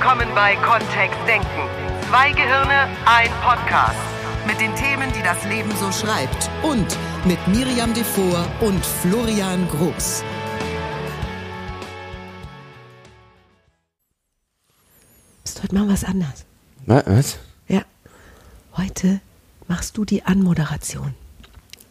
willkommen bei Kontext Denken. Zwei Gehirne, ein Podcast. Mit den Themen, die das Leben so schreibt. Und mit Miriam Devor und Florian Groß. Ist heute mal was anderes. Was? Ja. Heute machst du die Anmoderation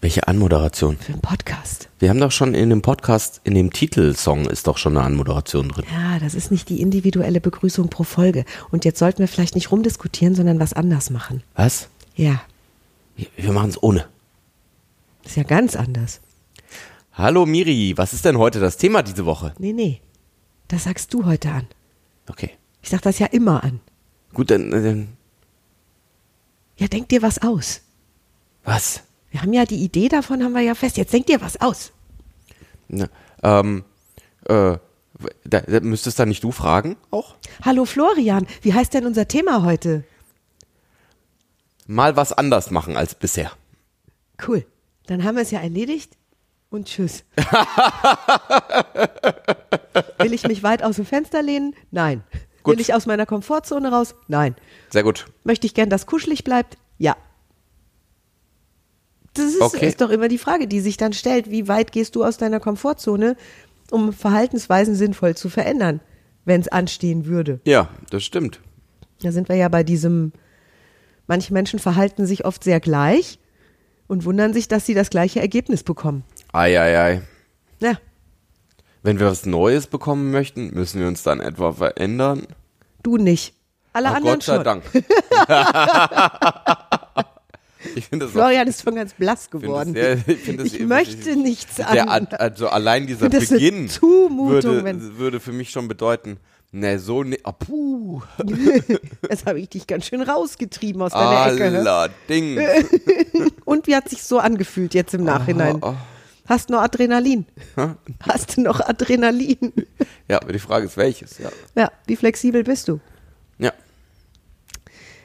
Welche Anmoderation? für den Podcast. Wir haben doch schon in dem Podcast, in dem Titelsong ist doch schon eine Anmoderation drin. Ja, das ist nicht die individuelle Begrüßung pro Folge. Und jetzt sollten wir vielleicht nicht rumdiskutieren, sondern was anders machen. Was? Ja, Wir- Wir machen es ohne. ist ja ganz anders. Hallo Miri, was ist denn heute das Thema diese Woche? Nee, nee. Das sagst du heute an. Okay. Ich sag das ja immer an. Gut, dann, äh, dann Ja, denk dir was aus. was? Wir haben ja die Idee davon, haben wir ja fest. Jetzt denk dir was aus. Na, ähm, äh, da, da müsstest dann nicht du fragen auch? Hallo Florian, wie heißt denn unser Thema heute? Mal was anders machen als bisher. Cool. Dann haben wir es ja erledigt und tschüss. Will ich mich weit aus dem Fenster lehnen? Nein. Gut. Will ich aus meiner Komfortzone raus? Nein. Sehr gut. Möchte ich gern, dass kuschelig bleibt? Ja. Das ist, Okay. ist doch immer die Frage, die sich dann stellt. Wie weit gehst du aus deiner Komfortzone, um Verhaltensweisen sinnvoll zu verändern, wenn es anstehen würde? Ja, das stimmt. Da sind wir ja bei diesem, manche Menschen verhalten sich oft sehr gleich und wundern sich, dass sie das gleiche Ergebnis bekommen. Ei, ei, ei. Ja, Wenn wir was Neues bekommen möchten, müssen wir uns dann etwa verändern? du nicht. Alle Oh, anderen Gott sei schon. Dank. ich finde das auch Florian ist schon ganz blass geworden. sehr- ich ich eben- möchte nichts an. also allein dieser Beginn Zumutung, würde, würde für mich schon bedeuten, ne, so ne, ah, puh, Jetzt habe ich dich ganz schön rausgetrieben aus deiner Ecke. hä? allerdings. Und wie hat sich so angefühlt jetzt im Nachhinein? oh. Hast du noch Adrenalin? Hast du noch Adrenalin? Ja, aber die Frage ist welches, ja. Ja, wie flexibel bist du? Ja,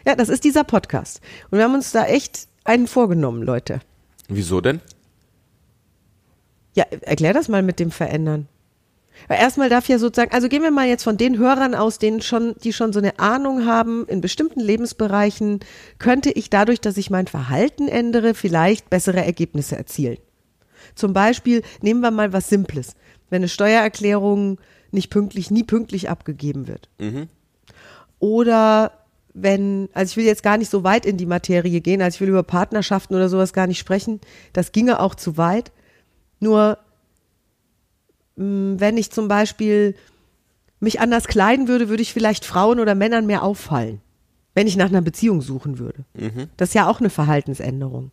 Ja, das ist dieser Podcast. Und wir haben uns da echt einen vorgenommen, Leute. wieso denn? Ja, erklär das mal mit dem Verändern. Weil Erstmal darf ja sozusagen, also gehen wir mal jetzt von den Hörern aus, denen schon, die schon so eine Ahnung haben, in bestimmten Lebensbereichen könnte ich dadurch, dass ich mein Verhalten ändere, vielleicht bessere Ergebnisse erzielen. Zum Beispiel nehmen wir mal was Simples. Wenn eine Steuererklärung nicht pünktlich, nie pünktlich abgegeben wird. Oder wenn, also ich will jetzt gar nicht so weit in die Materie gehen, also ich will über Partnerschaften oder sowas gar nicht sprechen. Das ginge auch zu weit. Nur mh, wenn ich zum Beispiel mich anders kleiden würde, würde ich vielleicht Frauen oder Männern mehr auffallen, wenn ich nach einer Beziehung suchen würde. Das ist ja auch eine Verhaltensänderung.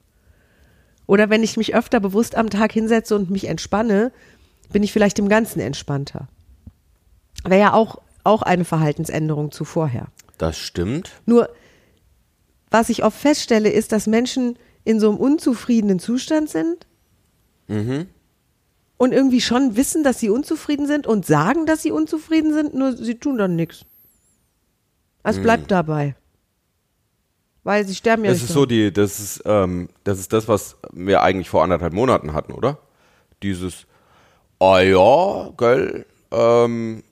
Oder wenn ich mich öfter bewusst am Tag hinsetze und mich entspanne, bin ich vielleicht im Ganzen entspannter. Wäre ja auch, auch eine Verhaltensänderung zu vorher. Das stimmt. Nur, was ich oft feststelle, ist, dass Menschen in so einem unzufriedenen Zustand sind und irgendwie schon wissen, dass sie unzufrieden sind und sagen, dass sie unzufrieden sind, nur sie tun dann nichts. Also bleibt dabei. Weil sie sterben ja Das nicht. ist so die, das ist, ähm, das ist das, was wir eigentlich vor anderthalb Monaten hatten, oder? Dieses, ah ja, gell, ähm,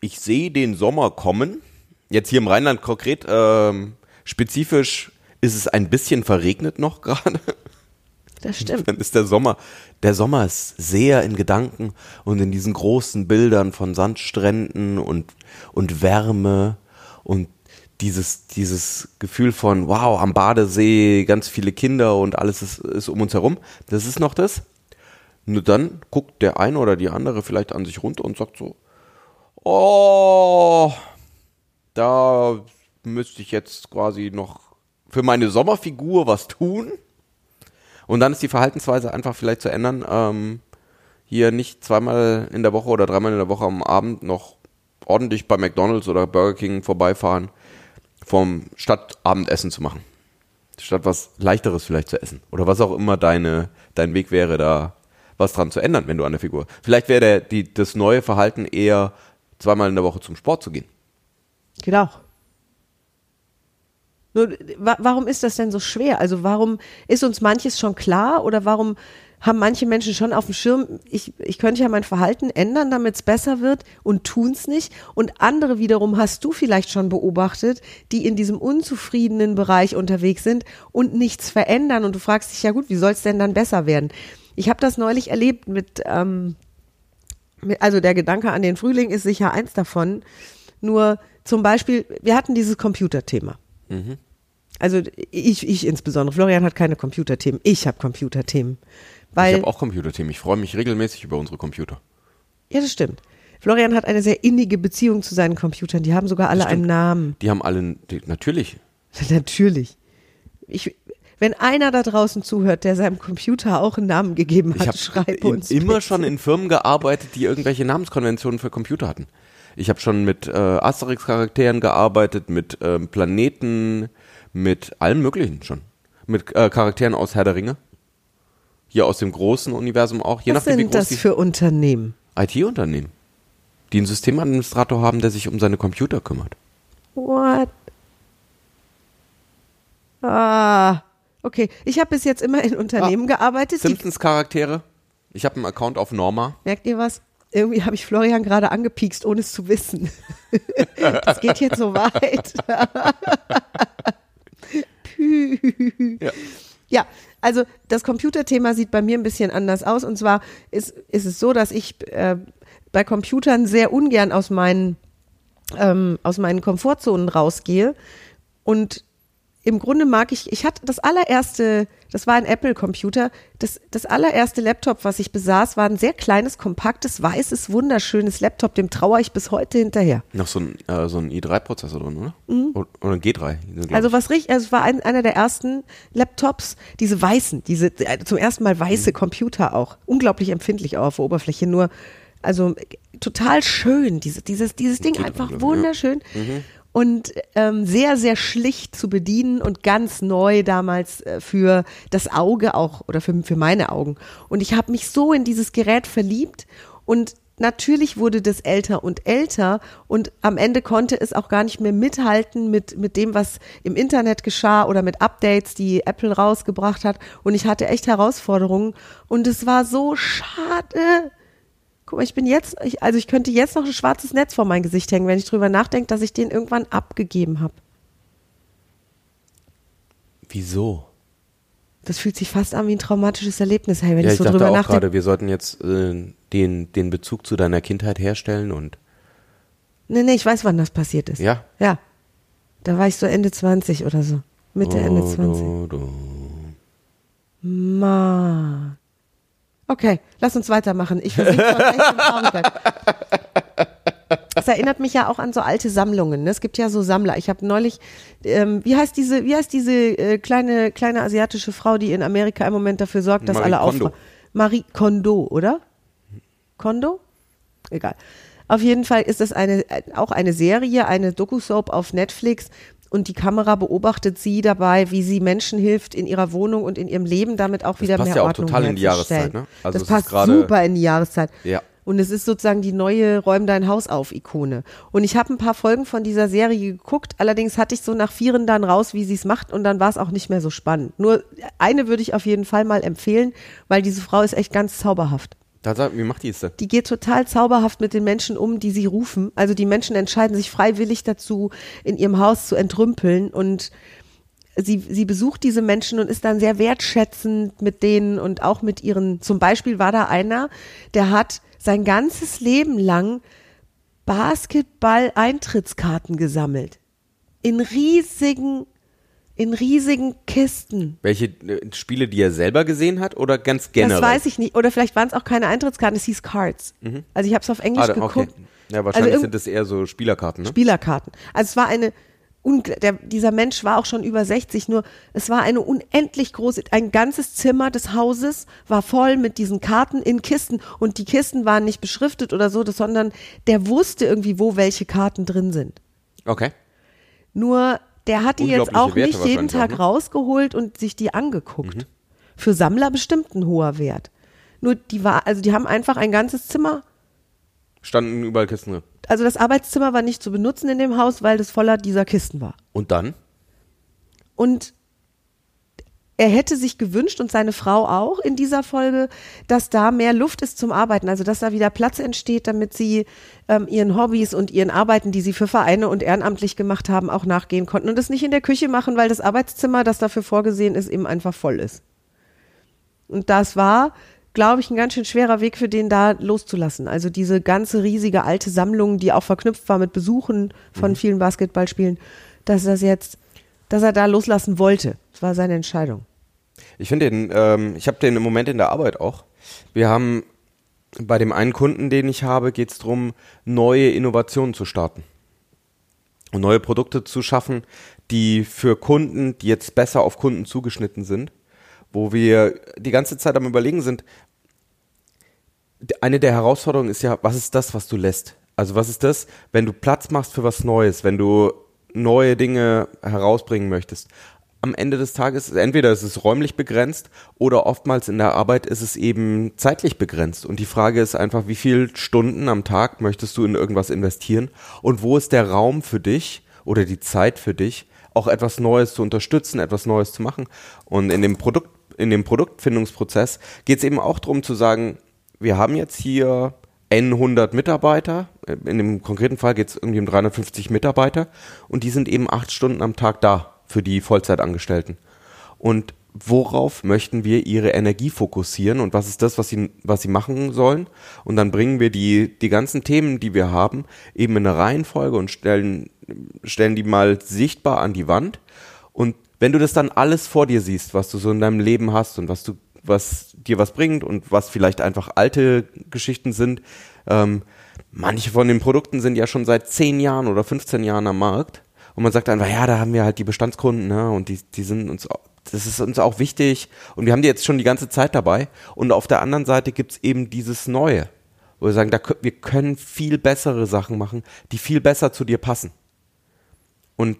ich sehe den Sommer kommen. Jetzt hier im Rheinland konkret, ähm, spezifisch ist es ein bisschen verregnet noch gerade. das stimmt. Dann ist der Sommer, der Sommer ist sehr in Gedanken und in diesen großen Bildern von Sandstränden und, und Wärme und dieses, dieses Gefühl von, wow, am Badesee, ganz viele Kinder und alles ist, ist um uns herum. Das ist noch das. Nur dann guckt der eine oder die andere vielleicht an sich runter und sagt so, oh, da müsste ich jetzt quasi noch für meine Sommerfigur was tun. Und dann ist die Verhaltensweise einfach vielleicht zu ändern, ähm, hier nicht zweimal in der Woche oder dreimal in der Woche am Abend noch ordentlich bei McDonalds oder Burger King vorbeifahren, vom statt Abendessen zu machen. Statt was leichteres vielleicht zu essen. Oder was auch immer deine, dein Weg wäre, da was dran zu ändern, wenn du an der Figur. Vielleicht wäre der, die, das neue Verhalten eher zweimal in der Woche zum Sport zu gehen. Geht auch. Nur, wa warum ist das denn so schwer? Also warum ist uns manches schon klar oder warum haben manche Menschen schon auf dem Schirm, ich, ich könnte ja mein Verhalten ändern, damit es besser wird und tun's nicht. Und andere wiederum hast du vielleicht schon beobachtet, die in diesem unzufriedenen Bereich unterwegs sind und nichts verändern. Und du fragst dich, ja gut, wie soll es denn dann besser werden? Ich habe das neulich erlebt mit, ähm, mit, also der Gedanke an den Frühling ist sicher eins davon. Nur zum Beispiel, wir hatten dieses Computerthema. Also ich, ich insbesondere. Florian hat keine Computerthemen. Ich habe Computerthemen. Weil, ich habe auch Computerthemen. Ich freue mich regelmäßig über unsere Computer. ja, das stimmt. Florian hat eine sehr innige Beziehung zu seinen Computern. Die haben sogar alle einen Namen. Die haben alle, die, natürlich. Natürlich. Ich, wenn einer da draußen zuhört, der seinem Computer auch einen Namen gegeben Ich hat, habe schreib uns. immer bitte. schon in Firmen gearbeitet, die irgendwelche Namenskonventionen für Computer hatten. Ich habe schon mit äh, Asterix-Charakteren gearbeitet, mit ähm, Planeten, mit allem Möglichen schon. Mit äh, Charakteren aus Herr der Ringe. Hier aus dem großen Universum auch. Je Was nachdem, wie sind das für Unternehmen? IT-Unternehmen. Die einen Systemadministrator haben, der sich um seine Computer kümmert. What? Ah, okay. Ich habe bis jetzt immer in Unternehmen gearbeitet. Die, Simpsons-Charaktere. Ich habe einen Account auf Norma. merkt ihr was? Irgendwie habe ich Florian gerade angepiekst, ohne es zu wissen. das geht jetzt so weit. Pü. Ja. Ja, also das Computerthema sieht bei mir ein bisschen anders aus. Und zwar ist, ist es so, dass ich äh, bei Computern sehr ungern aus meinen, ähm, aus meinen Komfortzonen rausgehe. Und im Grunde mag ich, ich hatte das allererste, das war ein Apple-Computer, das, das allererste Laptop, was ich besaß, war ein sehr kleines, kompaktes, weißes, wunderschönes Laptop, dem trauere ich bis heute hinterher. Noch so ein, äh, so ein i3-Prozessor drin, oder? Oder, oder ein G3. glaub Mhm. Also was richtig, also es war ein, einer der ersten Laptops, diese weißen, diese äh, zum ersten Mal weiße Mhm. Computer auch, unglaublich empfindlich auch auf der Oberfläche, nur also total schön, diese, dieses, dieses Ding einfach auch, ja. wunderschön und ähm, sehr, sehr schlicht zu bedienen und ganz neu damals äh, für das Auge auch oder für, für meine Augen. Und ich habe mich so in dieses Gerät verliebt und natürlich wurde das älter und älter und am Ende konnte es auch gar nicht mehr mithalten mit, mit dem, was im Internet geschah oder mit Updates, die Apple rausgebracht hat. Und ich hatte echt Herausforderungen und es war so schade. Guck mal, ich bin jetzt, ich, also ich könnte jetzt noch ein schwarzes Netz vor mein Gesicht hängen, wenn ich drüber nachdenke, dass ich den irgendwann abgegeben habe. Wieso? Das fühlt sich fast an wie ein traumatisches Erlebnis, hey, wenn ja, ich ich so dachte drüber auch nachdenke. gerade, wir sollten jetzt äh, den, den Bezug zu deiner Kindheit herstellen und Nee, nee, ich weiß, wann das passiert ist. ja. Ja. Da war ich so Ende 20 oder so. Mitte, Ende Oh, 20. du, du. Ma. Okay, lass uns weitermachen. Ich versinke echt in Traurigkeit. Das erinnert mich ja auch an so alte Sammlungen. Ne? Es gibt ja so Sammler. Ich habe neulich, ähm, wie heißt diese, wie heißt diese äh, kleine kleine asiatische Frau, die in Amerika im Moment dafür sorgt, dass Marie alle aufwachen? Marie Kondo, oder? Kondo? Egal. Auf jeden Fall ist das eine, äh, auch eine Serie, eine Doku-Soap auf Netflix und die Kamera beobachtet sie dabei, wie sie Menschen hilft in ihrer Wohnung und in ihrem Leben damit auch wieder passt mehr ja auch Ordnung total in die. Jahreszeit, ne? Also das passt super in die Jahreszeit. Ja. Und es ist sozusagen die neue Räum dein Haus auf Ikone. Und ich habe ein paar Folgen von dieser Serie geguckt. Allerdings hatte ich so nach vieren dann raus, wie sie es macht. Und dann war es auch nicht mehr so spannend. Nur eine würde ich auf jeden Fall mal empfehlen, weil diese Frau ist echt ganz zauberhaft. Da sag, wie macht die es denn? Die geht total zauberhaft mit den Menschen um, die sie rufen. Also die Menschen entscheiden sich freiwillig dazu, in ihrem Haus zu entrümpeln und sie, sie besucht diese Menschen und ist dann sehr wertschätzend mit denen und auch mit ihren, zum Beispiel war da einer, der hat sein ganzes Leben lang Basketball-Eintrittskarten gesammelt. In riesigen, in riesigen Kisten. Welche äh, Spiele, die er selber gesehen hat oder ganz generell? Das weiß ich nicht. Oder vielleicht waren es auch keine Eintrittskarten, es hieß Cards. Also ich habe es auf Englisch ah, da- okay. geguckt. Ja, wahrscheinlich Also sind das eher so Spielerkarten, ne? Spielerkarten. Also es war eine, der, dieser Mensch war auch schon über 60, nur es war eine unendlich große, ein ganzes Zimmer des Hauses war voll mit diesen Karten in Kisten und die Kisten waren nicht beschriftet oder so, sondern der wusste irgendwie, wo welche Karten drin sind. Okay. Nur der hat die jetzt auch Werte nicht jeden Tag auch, ne? rausgeholt und sich die angeguckt. Mhm. Für Sammler bestimmt ein hoher Wert. Nur die war, also die haben einfach ein ganzes Zimmer Standen überall Kisten drin. also das Arbeitszimmer war nicht zu benutzen in dem Haus, weil das voller dieser Kisten war. Und dann? Und er hätte sich gewünscht und seine Frau auch in dieser Folge, dass da mehr Luft ist zum Arbeiten, also dass da wieder Platz entsteht, damit sie ähm, ihren Hobbys und ihren Arbeiten, die sie für Vereine und ehrenamtlich gemacht haben, auch nachgehen konnten und das nicht in der Küche machen, weil das Arbeitszimmer, das dafür vorgesehen ist, eben einfach voll ist. Und das war, glaube ich, ein ganz schön schwerer Weg für den da loszulassen. Also diese ganze riesige alte Sammlung, die auch verknüpft war mit Besuchen von mhm. vielen Basketballspielen, dass das jetzt dass er da loslassen wollte. Das war seine Entscheidung. Ich finde den, ähm, ich habe den im Moment in der Arbeit auch. Wir haben bei dem einen Kunden, den ich habe, geht es darum, neue Innovationen zu starten und neue Produkte zu schaffen, die für Kunden, die jetzt besser auf Kunden zugeschnitten sind, wo wir die ganze Zeit am Überlegen sind. Eine der Herausforderungen ist ja, was ist das, was du lässt? Also was ist das, wenn du Platz machst für was Neues, wenn du neue Dinge herausbringen möchtest. Am Ende des Tages, entweder ist es räumlich begrenzt oder oftmals in der Arbeit ist es eben zeitlich begrenzt. Und die Frage ist einfach, wie viele Stunden am Tag möchtest du in irgendwas investieren und wo ist der Raum für dich oder die Zeit für dich, auch etwas Neues zu unterstützen, etwas Neues zu machen. Und in dem Produkt, in dem Produktfindungsprozess geht es eben auch darum zu sagen, wir haben jetzt hier N100 Mitarbeiter. In dem konkreten Fall geht es irgendwie um 350 Mitarbeiter. Und die sind eben acht Stunden am Tag da für die Vollzeitangestellten. Und worauf möchten wir ihre Energie fokussieren und was ist das, was sie, was sie machen sollen? Und dann bringen wir die, die ganzen Themen, die wir haben, eben in eine Reihenfolge und stellen, stellen die mal sichtbar an die Wand. Und wenn du das dann alles vor dir siehst, was du so in deinem Leben hast und was du was dir was bringt und was vielleicht einfach alte Geschichten sind. Ähm, manche von den Produkten sind ja schon seit 10 Jahren oder 15 Jahren am Markt. Und man sagt einfach, ja, da haben wir halt die Bestandskunden, ne, und die, die sind uns, das ist uns auch wichtig. Und wir haben die jetzt schon die ganze Zeit dabei. Und auf der anderen Seite gibt's eben dieses Neue, wo wir sagen, da, wir können viel bessere Sachen machen, die viel besser zu dir passen. Und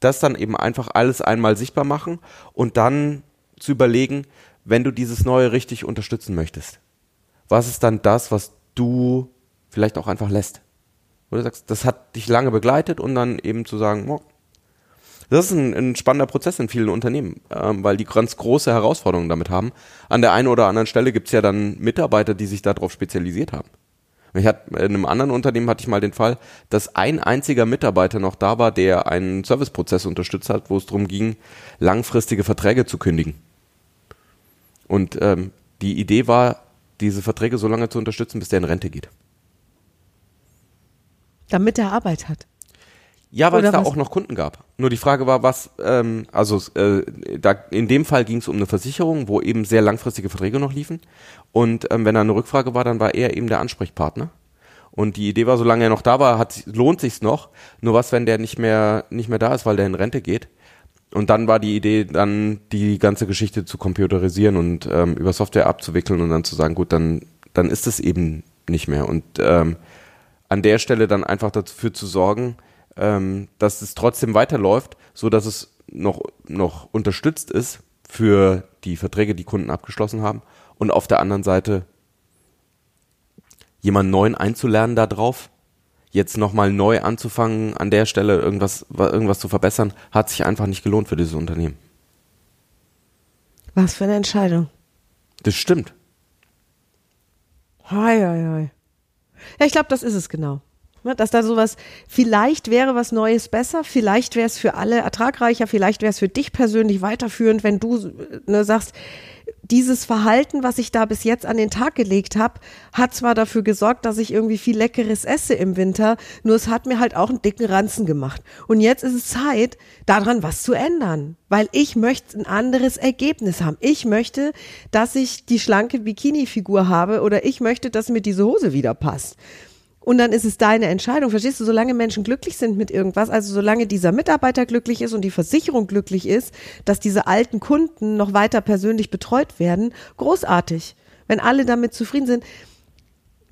das dann eben einfach alles einmal sichtbar machen und dann zu überlegen, wenn du dieses Neue richtig unterstützen möchtest? Was ist dann das, was du vielleicht auch einfach lässt? Wo du sagst, das hat dich lange begleitet und dann eben zu sagen, oh, das ist ein, ein, spannender Prozess in vielen Unternehmen, ähm, weil die ganz große Herausforderungen damit haben. An der einen oder anderen Stelle gibt es ja dann Mitarbeiter, die sich darauf spezialisiert haben. Ich hatte, in einem anderen Unternehmen hatte ich mal den Fall, dass ein einziger Mitarbeiter noch da war, der einen Serviceprozess unterstützt hat, wo es darum ging, langfristige Verträge zu kündigen. Und ähm, die Idee war, diese Verträge so lange zu unterstützen, bis der in Rente geht. Damit er Arbeit hat. Ja, weil es da was? auch noch Kunden gab. Nur die Frage war, was, ähm, also äh, da, in dem Fall ging es um eine Versicherung, wo eben sehr langfristige Verträge noch liefen. Und ähm, wenn da eine Rückfrage war, dann war er eben der Ansprechpartner. Und die Idee war, solange er noch da war, hat, lohnt sich's noch. Nur was, wenn der nicht mehr nicht mehr da ist, weil der in Rente geht, und dann war die Idee, dann die ganze Geschichte zu computerisieren und ähm, über Software abzuwickeln und dann zu sagen, gut, dann, dann ist es eben nicht mehr. Und ähm, an der Stelle dann einfach dafür zu sorgen, ähm, dass es trotzdem weiterläuft, so dass es noch, noch unterstützt ist für die Verträge, die Kunden abgeschlossen haben. Und auf der anderen Seite jemanden neuen einzulernen darauf, jetzt nochmal neu anzufangen, an der Stelle irgendwas, irgendwas zu verbessern, hat sich einfach nicht gelohnt für dieses Unternehmen. Was für eine Entscheidung. Das stimmt. Hei, hei, hei. Ja, ich glaube, das ist es genau. Ne, dass da sowas, vielleicht wäre was Neues besser, vielleicht wäre es für alle ertragreicher, vielleicht wäre es für dich persönlich weiterführend, wenn du ne, sagst, dieses Verhalten, was ich da bis jetzt an den Tag gelegt habe, hat zwar dafür gesorgt, dass ich irgendwie viel Leckeres esse im Winter, nur es hat mir halt auch einen dicken Ranzen gemacht. Und jetzt ist es Zeit, daran was zu ändern, weil ich möchte ein anderes Ergebnis haben. Ich möchte, dass ich die schlanke Bikini-Figur habe oder ich möchte, dass mir diese Hose wieder passt. Und dann ist es deine Entscheidung. Verstehst du, solange Menschen glücklich sind mit irgendwas, also solange dieser Mitarbeiter glücklich ist und die Versicherung glücklich ist, dass diese alten Kunden noch weiter persönlich betreut werden, großartig. Wenn alle damit zufrieden sind.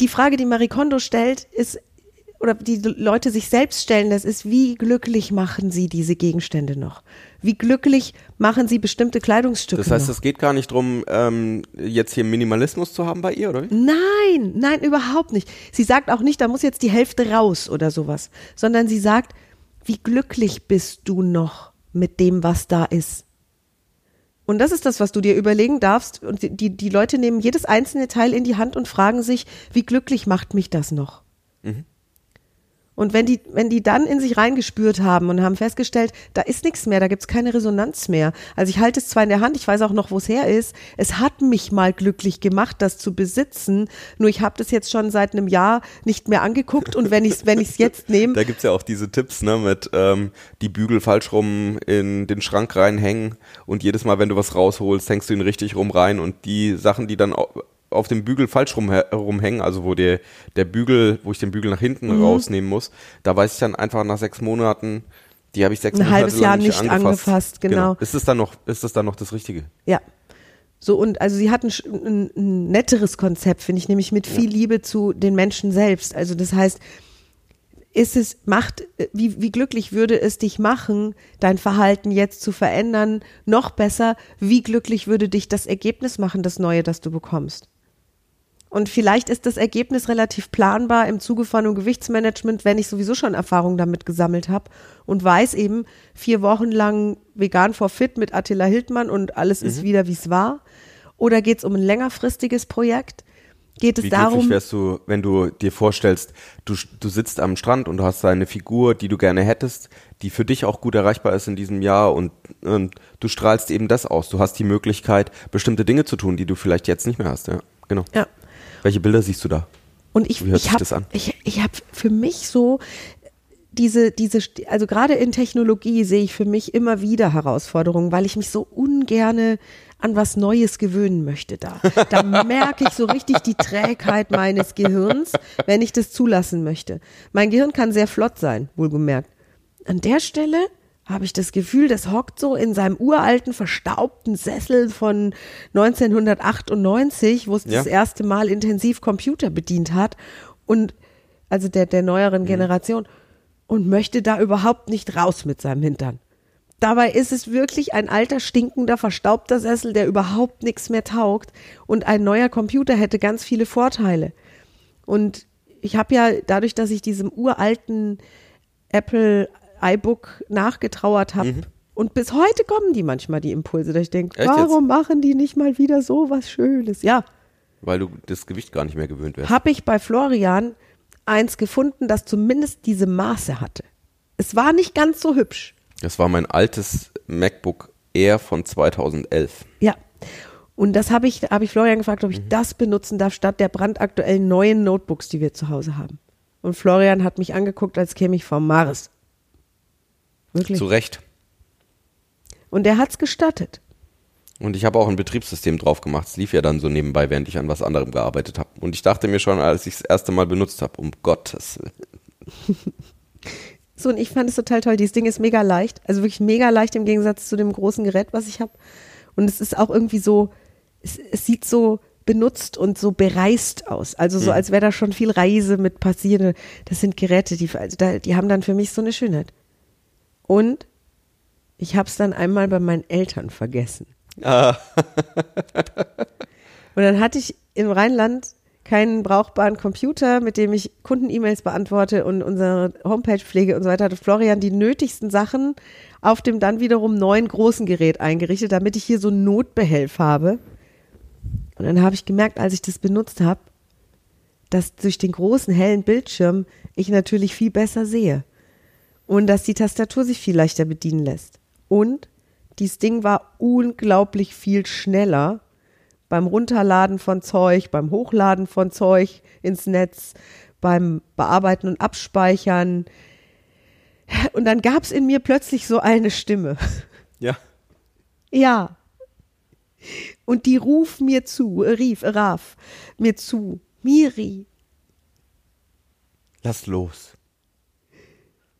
Die Frage, die Marie Kondo stellt, ist, oder die Leute sich selbst stellen, das ist, wie glücklich machen sie diese Gegenstände noch? Wie glücklich machen sie bestimmte Kleidungsstücke Das heißt, noch? es geht gar nicht darum, ähm, jetzt hier Minimalismus zu haben bei ihr, oder? Nein, nein, überhaupt nicht. Sie sagt auch nicht, da muss jetzt die Hälfte raus oder sowas, sondern sie sagt, wie glücklich bist du noch mit dem, was da ist? Und das ist das, was du dir überlegen darfst. Und die, die Leute nehmen jedes einzelne Teil in die Hand und fragen sich, wie glücklich macht mich das noch? Und wenn die, wenn die dann in sich reingespürt haben und haben festgestellt, da ist nichts mehr, da gibt's keine Resonanz mehr. Also ich halte es zwar in der Hand, ich weiß auch noch, wo es her ist. Es hat mich mal glücklich gemacht, das zu besitzen. Nur ich habe das jetzt schon seit einem Jahr nicht mehr angeguckt und wenn ich es wenn ich's jetzt nehme, Da gibt's ja auch diese Tipps, ne, mit ähm, die Bügel falsch rum in den Schrank reinhängen und jedes Mal, wenn du was rausholst, hängst du ihn richtig rum rein und die Sachen, die dann auf dem Bügel falsch rum, rumhängen, also wo der, der Bügel, wo ich den Bügel nach hinten Mhm. rausnehmen muss, da weiß ich dann einfach nach sechs Monaten, die habe ich sechs Ein Monate halbes lang Jahr nicht, angefasst. angefasst, genau. Ist es dann noch, ist es dann noch das Richtige? Ja. So, und also sie hat ein, ein, netteres Konzept, finde ich, nämlich mit viel Liebe zu den Menschen selbst. Also das heißt, ist es, macht, äh, wie, wie glücklich würde es dich machen, dein Verhalten jetzt zu verändern? Noch besser, wie glücklich würde dich das Ergebnis machen, das Neue, das du bekommst? Und vielleicht ist das Ergebnis relativ planbar im Zuge von einem Gewichtsmanagement, wenn ich sowieso schon Erfahrung damit gesammelt habe und weiß eben, vier Wochen lang vegan for fit mit Attila Hildmann und alles ist wieder, wie es war. Oder geht es um ein längerfristiges Projekt? Geht es Wie darum, glücklich wärst du, wenn du dir vorstellst, du, du sitzt am Strand und du hast eine Figur, die du gerne hättest, die für dich auch gut erreichbar ist in diesem Jahr und, und du strahlst eben das aus. Du hast die Möglichkeit, bestimmte Dinge zu tun, die du vielleicht jetzt nicht mehr hast. Ja, genau. ja. Welche Bilder siehst du da? Und ich, Wie hört ich habe das an? ich, ich hab für mich so diese, diese, also gerade in Technologie sehe ich für mich immer wieder Herausforderungen, weil ich mich so ungerne an was Neues gewöhnen möchte da. Da merke ich so richtig die Trägheit meines Gehirns, wenn ich das zulassen möchte. Mein Gehirn kann sehr flott sein, wohlgemerkt. An der Stelle habe ich das Gefühl, das hockt so in seinem uralten, verstaubten Sessel von 1998, wo es Ja. das erste Mal intensiv Computer bedient hat und also der, der neueren Generation und möchte da überhaupt nicht raus mit seinem Hintern. Dabei ist es wirklich ein alter, stinkender, verstaubter Sessel, der überhaupt nichts mehr taugt und ein neuer Computer hätte ganz viele Vorteile. Und ich habe ja dadurch, dass ich diesem uralten Apple iBook nachgetrauert habe. Und bis heute kommen die manchmal, die Impulse, dass ich denke, warum machen die nicht mal wieder so was Schönes? Ja, Weil du das Gewicht gar nicht mehr gewöhnt wärst. habe ich bei Florian eins gefunden, das zumindest diese Maße hatte. Es war nicht ganz so hübsch. Das war mein altes MacBook Air von 2011. Ja. Und das habe ich, habe ich Florian gefragt, ob ich das benutzen darf, statt der brandaktuellen neuen Notebooks, die wir zu Hause haben. Und Florian hat mich angeguckt, als käme ich vom Mars. Wirklich. Zu Recht. Und er hat's gestattet. Und ich habe auch ein Betriebssystem drauf gemacht. Es lief ja dann so nebenbei, während ich an was anderem gearbeitet habe. Und ich dachte mir schon, als ich das erste Mal benutzt habe, um Gottes Willen. So, und ich fand es total toll. Dieses Ding ist mega leicht. Also wirklich mega leicht im Gegensatz zu dem großen Gerät, was ich habe. Und es ist auch irgendwie so, es, es sieht so benutzt und so bereist aus. Also so, als wäre da schon viel Reise mit passiert. Das sind Geräte, die, also da, die haben dann für mich so eine Schönheit. Und ich habe es dann einmal bei meinen Eltern vergessen. Und dann hatte ich im Rheinland keinen brauchbaren Computer, mit dem ich Kunden-E-Mails beantworte und unsere Homepage pflege und so weiter. Hatte Florian die nötigsten Sachen auf dem dann wiederum neuen großen Gerät eingerichtet, damit ich hier so einen Notbehelf habe. Und dann habe ich gemerkt, als ich das benutzt habe, dass durch den großen hellen Bildschirm ich natürlich viel besser sehe und dass die Tastatur sich viel leichter bedienen lässt. Und dieses Ding war unglaublich viel schneller beim Runterladen von Zeug, beim Hochladen von Zeug ins Netz, beim Bearbeiten und Abspeichern. Und dann gab es in mir plötzlich so eine Stimme. Ja. Ja. Und die ruf mir zu, rief, raf mir zu, Miri, Lass los.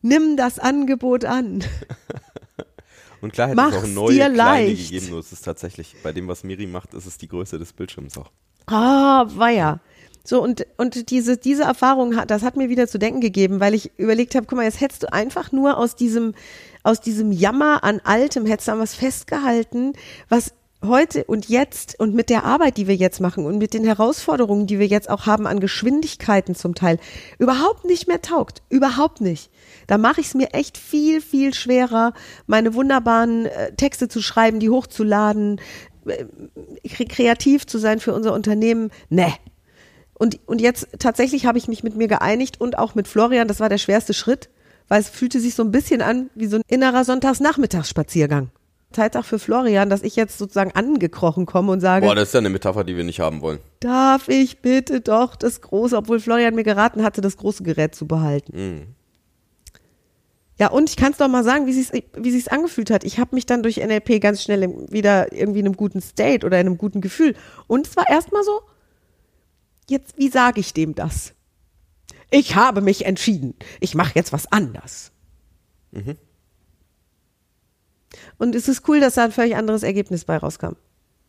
Nimm das Angebot an. Und klar hätte es auch Mach's neue dir kleine leicht. gegeben, nur es ist tatsächlich, bei dem, was Miri macht, ist es die Größe des Bildschirms auch. Ah, weia. So, und, und diese, diese Erfahrung hat, das hat mir wieder zu denken gegeben, weil ich überlegt habe, guck mal, jetzt hättest du einfach nur aus diesem, aus diesem Jammer an Altem, hättest du an was festgehalten, was heute und jetzt und mit der Arbeit, die wir jetzt machen und mit den Herausforderungen, die wir jetzt auch haben an Geschwindigkeiten zum Teil, überhaupt nicht mehr taugt. Überhaupt nicht. Da mache ich es mir echt viel, viel schwerer, meine wunderbaren äh, Texte zu schreiben, die hochzuladen, äh, kreativ zu sein für unser Unternehmen. Ne. Und, und jetzt tatsächlich habe ich mich mit mir geeinigt und auch mit Florian, das war der schwerste Schritt, weil es fühlte sich so ein bisschen an wie so ein innerer Sonntagsnachmittagsspaziergang. Zeit auch für Florian, dass ich jetzt sozusagen angekrochen komme und sage, Boah, das ist ja eine Metapher, die wir nicht haben wollen. darf ich bitte doch das große, obwohl Florian mir geraten hatte, das große Gerät zu behalten. Mhm. Ja, und ich kann es doch mal sagen, wie sich's wie sich's angefühlt hat. Ich habe mich dann durch NLP ganz schnell wieder irgendwie in einem guten State oder in einem guten Gefühl. Und es war erstmal so, jetzt, wie sage ich dem das? Ich habe mich entschieden. Ich mache jetzt was anders. Und es ist cool, dass da ein völlig anderes Ergebnis bei rauskam.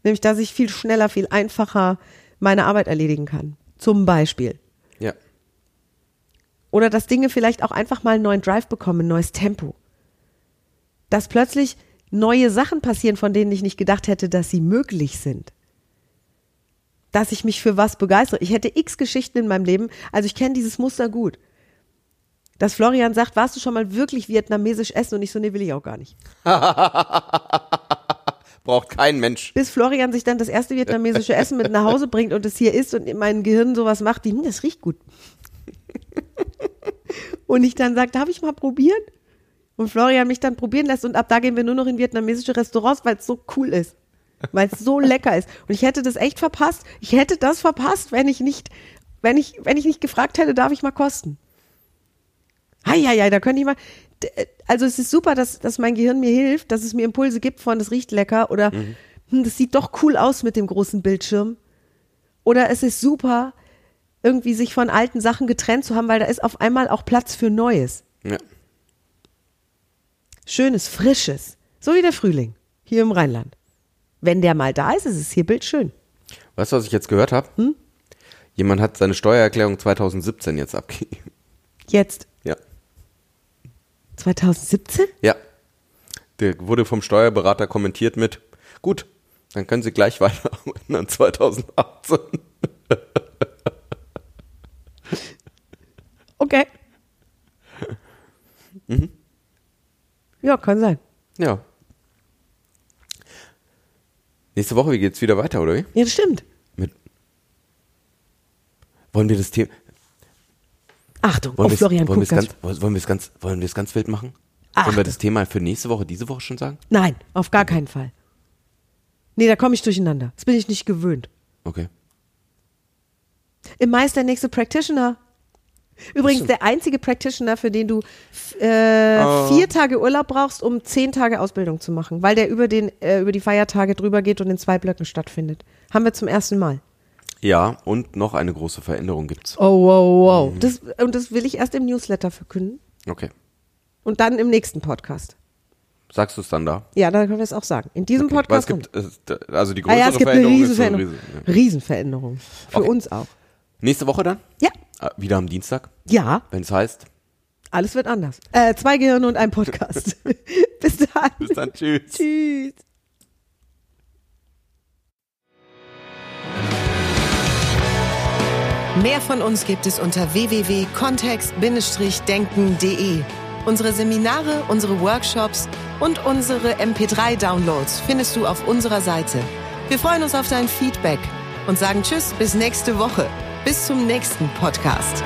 Nämlich, dass ich viel schneller, viel einfacher meine Arbeit erledigen kann. Zum Beispiel. Ja. Oder dass Dinge vielleicht auch einfach mal einen neuen Drive bekommen, ein neues Tempo. Dass plötzlich neue Sachen passieren, von denen ich nicht gedacht hätte, dass sie möglich sind. Dass ich mich für was begeistere. Ich hätte x Geschichten in meinem Leben, also ich kenne dieses Muster gut. Dass Florian sagt, warst du schon mal wirklich vietnamesisch essen? Und ich so, nee, will ich auch gar nicht. Braucht kein Mensch. Bis Florian sich dann das erste vietnamesische Essen mit nach Hause bringt und es hier isst und in meinem Gehirn sowas macht, die, hm, das riecht gut. und ich dann sage, darf ich mal probieren? Und Florian mich dann probieren lässt und ab da gehen wir nur noch in vietnamesische Restaurants, weil es so cool ist. Weil es so lecker ist. Und ich hätte das echt verpasst. Ich hätte das verpasst, wenn ich nicht, wenn ich, wenn ich nicht gefragt hätte, darf ich mal kosten. Heieiei, da könnte ich mal. D- Also es ist super, dass, dass mein Gehirn mir hilft, dass es mir Impulse gibt von, das riecht lecker oder hm, das sieht doch cool aus mit dem großen Bildschirm. Oder es ist super, irgendwie sich von alten Sachen getrennt zu haben, weil da ist auf einmal auch Platz für Neues. Ja. Schönes, frisches. So wie der Frühling hier im Rheinland. Wenn der mal da ist, ist es hier bildschön. Weißt du, was ich jetzt gehört habe? Hm? Jemand hat seine Steuererklärung 2017 jetzt abgegeben. Jetzt, Ja. 2017? Ja. Der wurde vom Steuerberater kommentiert mit, gut, dann können Sie gleich weiterarbeiten an 2018. Okay. Ja, kann sein. Ja. Nächste Woche, wie geht's wieder weiter, oder wie? Ja, das stimmt. Mit wollen wir das Thema Achtung, wollen wir es Florian wollen es ganz. wollen wir es ganz wollen wir es ganz wild machen? Ach, Wollen wir das- Thema für nächste Woche diese Woche schon sagen? Nein, auf gar keinen Fall. Nee, da komme ich durcheinander. Das bin ich nicht gewöhnt. Okay. Im Mai ist der nächste Practitioner. Übrigens der einzige Practitioner, für den du äh, Oh. vier Tage Urlaub brauchst, um zehn Tage Ausbildung zu machen, weil der über, den, äh, über die Feiertage drüber geht und in zwei Blöcken stattfindet. Haben wir zum ersten Mal. Ja, und noch eine große Veränderung gibt's. Oh, wow, wow. Das, und das will ich erst im Newsletter verkünden Okay. und dann im nächsten Podcast. Sagst du es dann da? Ja, da können wir es auch sagen. In diesem Okay. Weil Podcast. es gibt äh, also die ah größere ja, es gibt eine Veränderung ist so Riesenveränderung. riesen- ja. Riesenveränderung. Für Okay. uns auch. Nächste Woche dann? Ja, Ah, Wieder am Dienstag, ja, wenn es heißt. alles wird anders. Äh, zwei Gehirne und ein Podcast. Bis dann. Bis dann, tschüss. Tschüss. Mehr von uns gibt es unter www.kontext-denken.de. Unsere Seminare, unsere Workshops und unsere MP3-Downloads findest du auf unserer Seite. Wir freuen uns auf dein Feedback und sagen Tschüss bis nächste Woche. Bis zum nächsten Podcast.